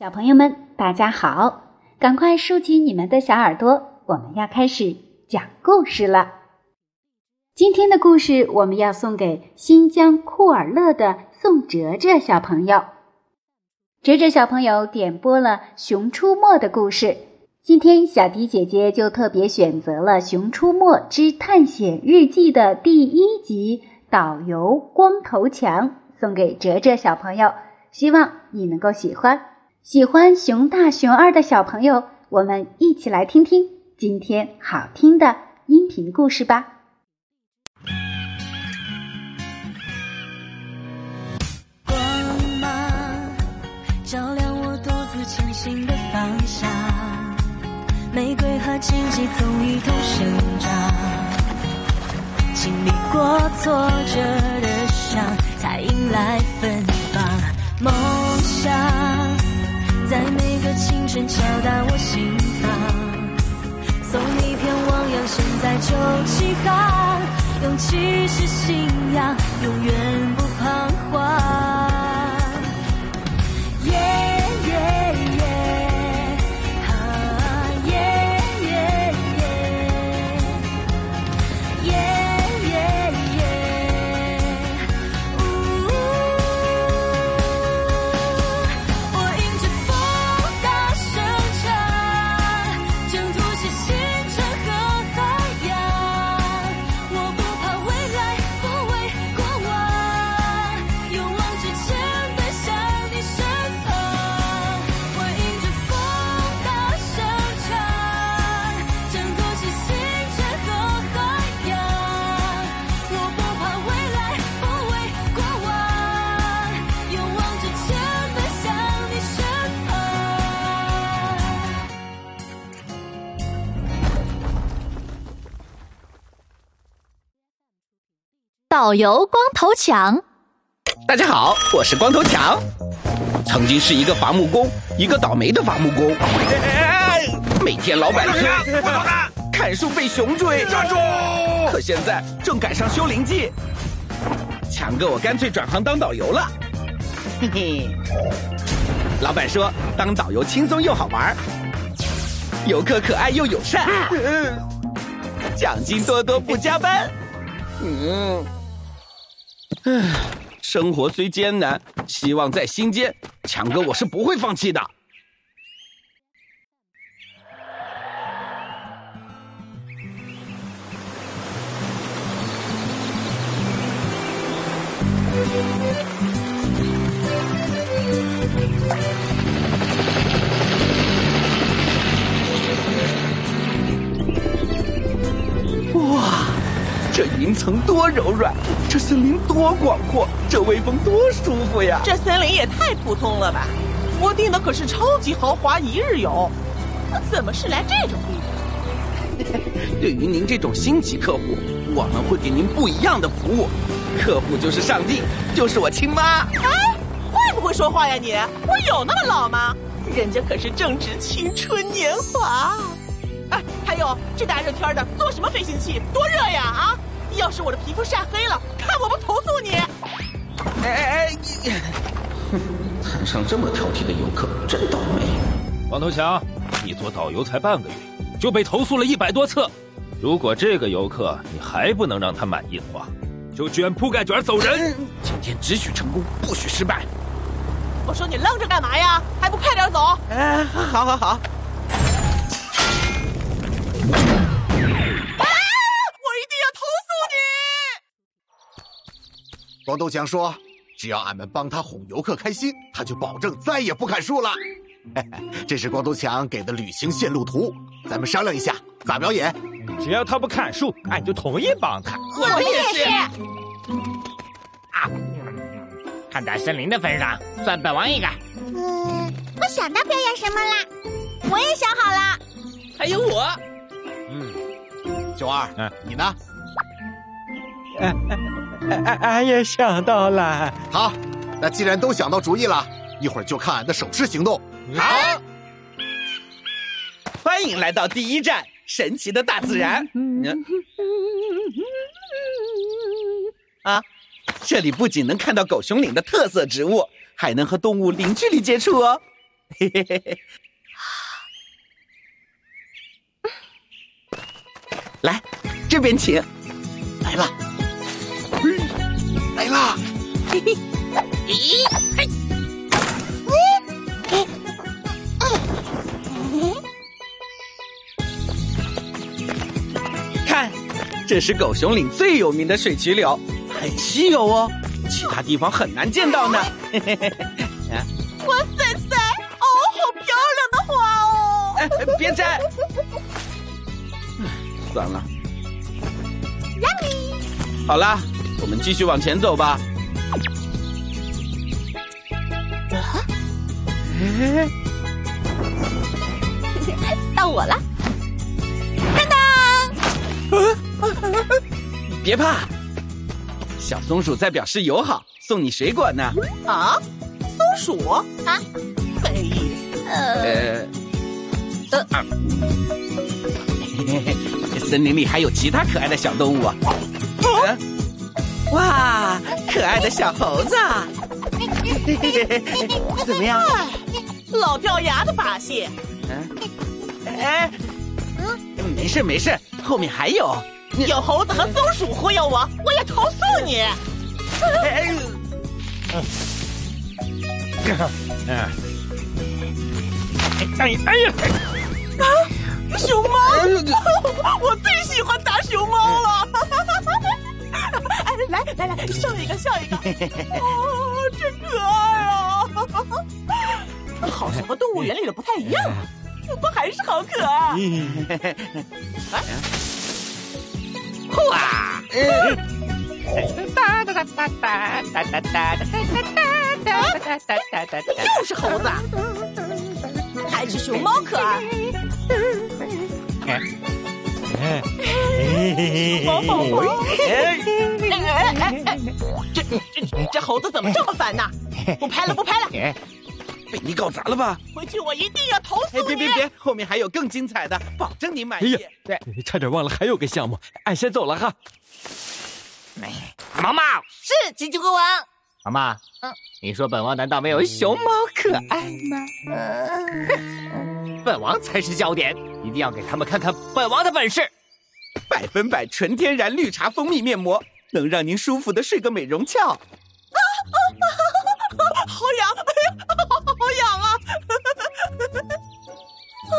小朋友们，大家好！赶快竖起你们的小耳朵，我们要开始讲故事了。今天的故事我们要送给新疆库尔勒的宋哲哲小朋友。哲哲小朋友点播了《熊出没》的故事，今天小迪姐姐就特别选择了《熊出没之探险日记》的第一集《导游光头强》，送给哲哲小朋友，希望你能够喜欢。喜欢熊大熊二的小朋友，我们一起来听听今天好听的音频故事吧。光芒照亮我独自前行的方向，玫瑰和荆棘总一同生长，经历过挫折的伤，才迎来芬芳。梦想。在每个清晨敲打我心房，送你一片汪洋，现在就起航。勇气是信仰，永远不彷徨。导游光头强，大家好，我是光头强。曾经是一个伐木工，一个倒霉的伐木工。每天老板催，砍树被熊追，站住！可现在正赶上修灵季，强哥我干脆转行当导游了。嘿嘿，老板说当导游轻松又好玩，游客可爱又友善，奖金多多不加班。嗯。生活虽艰难，希望在心间。强哥，我是不会放弃的。这云层多柔软，这森林多广阔，这微风多舒服呀！这森林也太普通了吧！我订的可是超级豪华一日游，怎么是来这种地方？对于您这种星级客户，我们会给您不一样的服务。客户就是上帝，就是我亲妈。哎，会不会说话呀你？我有那么老吗？人家可是正值青春年华。哎，还有这大热天的，坐什么飞行器？多热呀！啊！要是我的皮肤晒黑了，看我不投诉你！哎哎哎，你，哼，摊上这么挑剔的游客，真倒霉。光头强，你做导游才半个月，就被投诉了一百多次。如果这个游客你还不能让他满意的话，就卷铺盖卷走人。今天只许成功，不许失败。我说你愣着干嘛呀？还不快点走？哎，好好好。光头强说：“只要俺们帮他哄游客开心，他就保证再也不砍树了。”这是光头强给的旅行线路图，咱们商量一下咋表演。只要他不砍树，俺就同意帮他。我们也是。啊，看在森林的份上，算本王一个。嗯，我想到表演什么了？我也想好了。还有我。嗯，九二，嗯，你呢？俺俺也想到了。好，那既然都想到主意了，一会儿就看俺的手势行动。好，欢迎来到第一站，神奇的大自然。啊，这里不仅能看到狗熊岭的特色植物，还能和动物零距离接触哦。嘿嘿嘿嘿。来，这边请。来了，嘿，来啦！嘿嘿，咦，嘿，嘿，看，这是狗熊岭最有名的水曲柳，很稀有哦，其他地方很难见到呢。嘿嘿嘿，哇塞塞，哦，好漂亮的花哦！哎，别摘。算了。好啦，我们继续往前走吧。到我了，当当！别怕，小松鼠在表示友好，送你水果呢。啊，松鼠啊，没意思。呃，呃，森林里还有其他可爱的小动物啊。哇，可爱的小猴子，怎么样？老掉牙的把戏。嗯，哎，嗯，没事没事，后面还有。有猴子和松鼠忽悠我，我也投诉你。哎，嗯，哎哎呀，啊，熊猫，我最喜欢打熊猫了。哎，来来来，笑一个，笑一个。哦，真可爱啊！好像和动物园里的不太一样，不过还是好可爱。哇！哒哒哒哒哒哒哒哒哒哒哒哒哒又是猴子，还是熊猫可爱。熊猫宝宝，哎哎哎！这这这猴子怎么这么烦呢？不拍了，不拍了！被你搞砸了吧？回去我一定要投诉你！别别别，后面还有更精彩的，保证你满意。对，差点忘了还有个项目，俺先走了哈。毛毛是金鸡国王。毛毛，你说本王难道没有熊猫可爱吗？本王才是焦点，一定要给他们看看本王的本事。百分百纯天然绿茶蜂蜜面膜，能让您舒服的睡个美容觉。啊啊啊好痒，哎呀，好痒啊！啊，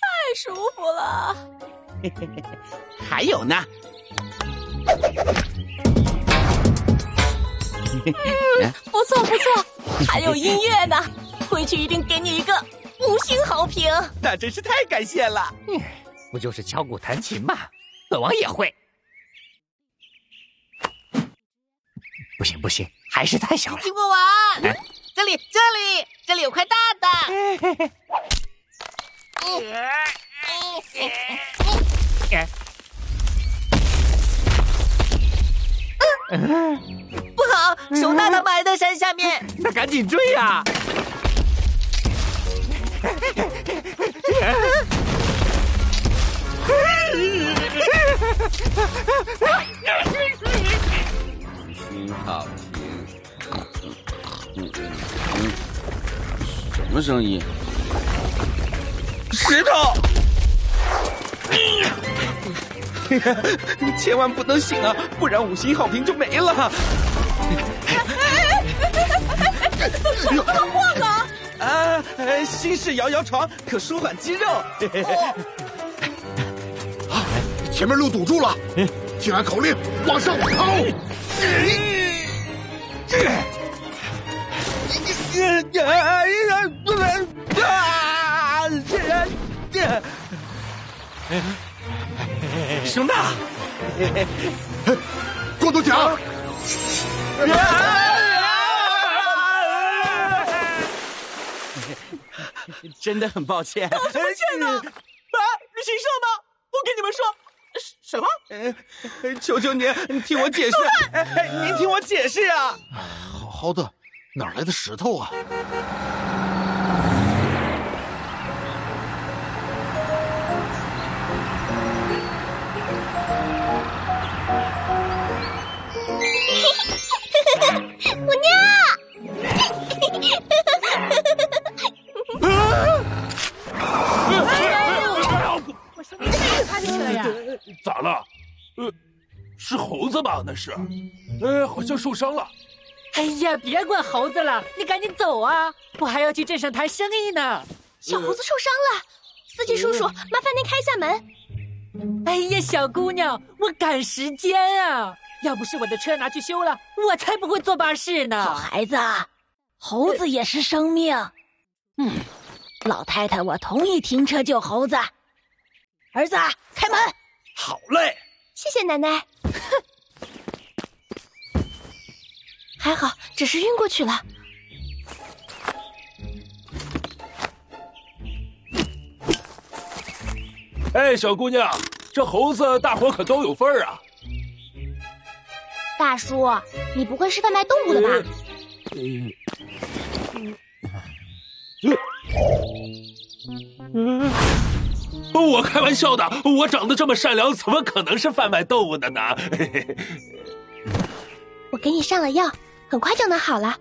太舒服了。嘿嘿嘿，还有呢。嗯，不错不错，还有音乐呢，回去一定给你一个五星好评。那真是太感谢了。不就是敲鼓弹琴吗？本王也会。不行不行，还是太小了。金国王，这里这里这里有块大的。不好，熊大大埋在山下面。那赶紧追呀！挺好听，嗯嗯，什么声音？石头！你千万不能醒啊，不然五星好评就没了。怎么晃啊？啊，新式摇摇床可舒缓肌肉。啊，前面路堵住了，听俺口令，往上跑！熊大，光头强，真的很抱歉。抱歉呢？啊，旅行社吗？我跟你们说，什么？求求您，听我解释。您听我解释啊！好好的，哪来的石头啊？子吧？那是，哎，好像受伤了。哎呀，别管猴子了，你赶紧走啊！我还要去镇上谈生意呢。小猴子受伤了，司机叔叔，麻烦您开下门。哎呀，小姑娘，我赶时间啊！要不是我的车拿去修了，我才不会坐巴士呢。好孩子，猴子也是生命。嗯，老太太，我同意停车救猴子。儿子，开门。好嘞，谢谢奶奶。还好，只是晕过去了。哎，小姑娘，这猴子大伙可都有份儿啊！大叔，你不会是贩卖动物的吧？嗯，我开玩笑的，我长得这么善良，怎么可能是贩卖动物的呢？我给你上了药，很快就能好了。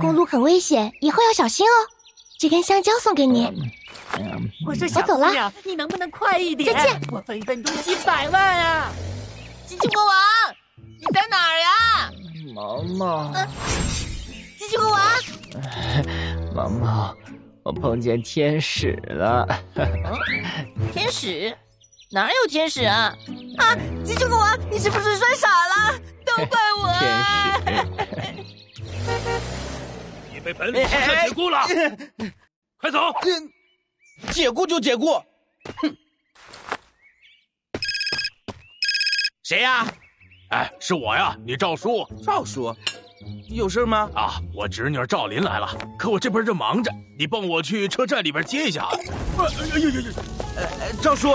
公路很危险，以后要小心哦。这根香蕉送给你。我说小走了，你能不能快一点？再见。我分分钟几百万啊！机器国王，你在哪儿呀？毛毛，机器国王，毛毛，我碰见天使了。天使？哪有天使啊？啊！机器国王，你是不是摔傻了？都怪我！天使，你被本领蛇解雇了，快走！解雇就解雇，哼！谁呀？哎，是我呀，你赵叔。赵叔，有事吗？啊，我侄女赵琳来了，可我这边正忙着，你帮我去车站里边接一下。哎呦呦呦！呃，赵叔，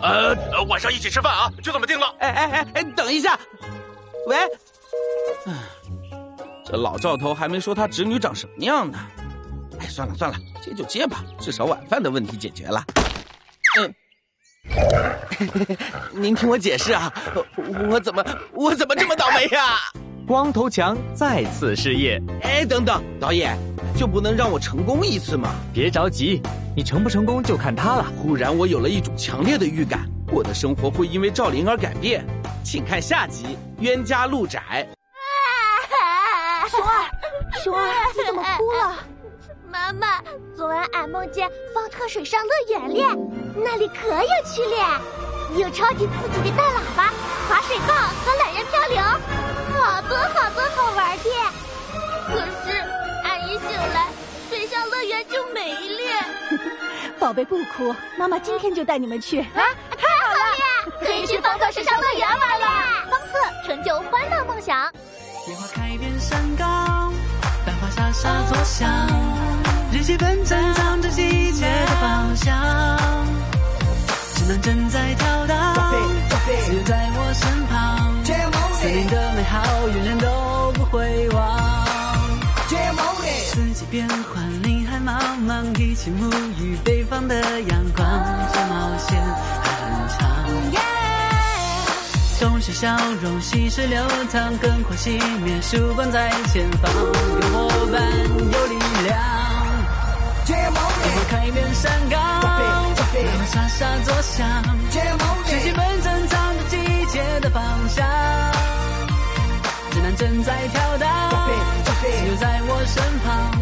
呃，晚上一起吃饭啊，就这么定了。哎哎哎哎，等一下，喂，这老赵头还没说他侄女长什么样呢。哎，算了算了，接就接吧，至少晚饭的问题解决了。嗯。您听我解释啊，我怎么我怎么这么倒霉呀？光头强再次失业。哎，等等，导演就不能让我成功一次吗？别着急，你成不成功就看他了。忽然我有了一种强烈的预感，我的生活会因为赵琳而改变。请看下集《冤家路窄》。熊儿，熊儿，你怎么哭了？妈妈，昨晚俺梦见方特水上乐园咧，那里可有趣了，有超级刺激的大喇叭、滑水道和懒人漂流，好多好多好玩的。可是俺一醒来，水上乐园就没了。宝贝不哭，妈妈今天就带你们去。啊，太好了，可以去方特水上乐园玩了。方特，成就欢乐梦想。野花开遍山岗，繁花沙沙作响。日记本珍藏着季节的芳香，只能正在跳荡，自由在我身旁，森林的美好永远都不会忘。四季变换，林海茫茫，一起沐浴北方的阳光，这冒险是笑容，心水流淌，更快熄灭。曙光在前方，有我伴，有力量。开面山岗，沙沙作响，奇迹本真，藏着季节的方向。指南针在跳荡，就在我身旁。